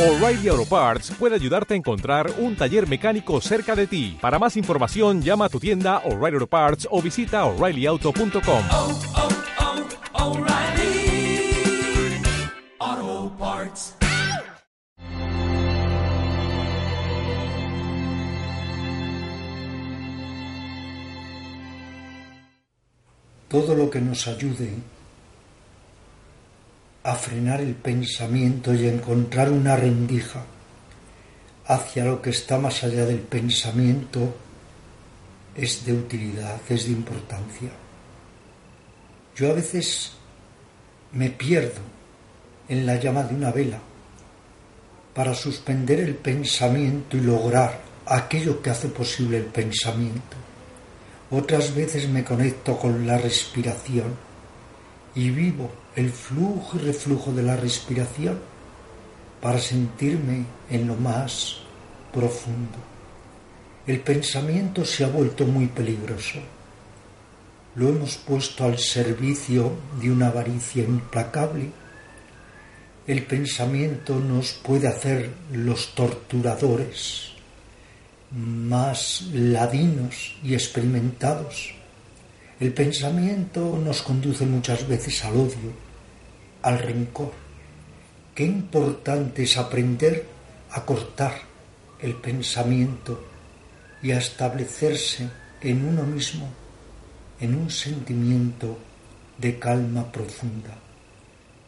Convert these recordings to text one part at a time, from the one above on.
O'Reilly Auto Parts puede ayudarte a encontrar un taller mecánico cerca de ti. Para más información, llama a tu tienda O'Reilly Auto Parts o visita oreillyauto.com. oh, oh, Parts. todo lo que nos ayude a frenar el pensamiento y encontrar una rendija hacia lo que está más allá del pensamiento es de utilidad, es de importancia. Yo a veces me pierdo en la llama de una vela para suspender el pensamiento y lograr aquello que hace posible el pensamiento. Otras veces me conecto con la respiración y vivo el flujo y reflujo de la respiración para sentirme en lo más profundo. El pensamiento se ha vuelto muy peligroso. Lo hemos puesto al servicio de una avaricia implacable. El pensamiento nos puede hacer los torturadores más ladinos y experimentados. El pensamiento nos conduce muchas veces al odio, al rencor. Qué importante es aprender a cortar el pensamiento y a establecerse en uno mismo, en un sentimiento de calma profunda.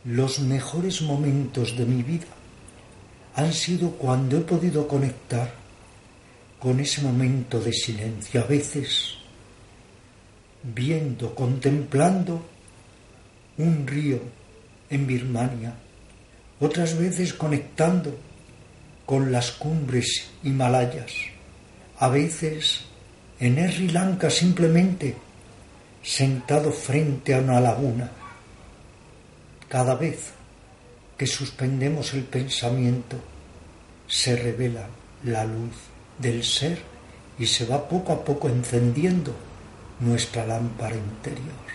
Los mejores momentos de mi vida han sido cuando he podido conectar con ese momento de silencio, a veces viendo, contemplando un río en Birmania, otras veces conectando con las cumbres himalayas, a veces en Sri Lanka simplemente sentado frente a una laguna. Cada vez que suspendemos el pensamiento, se revela la luz del ser y se va poco a poco encendiendo nuestra lámpara interior.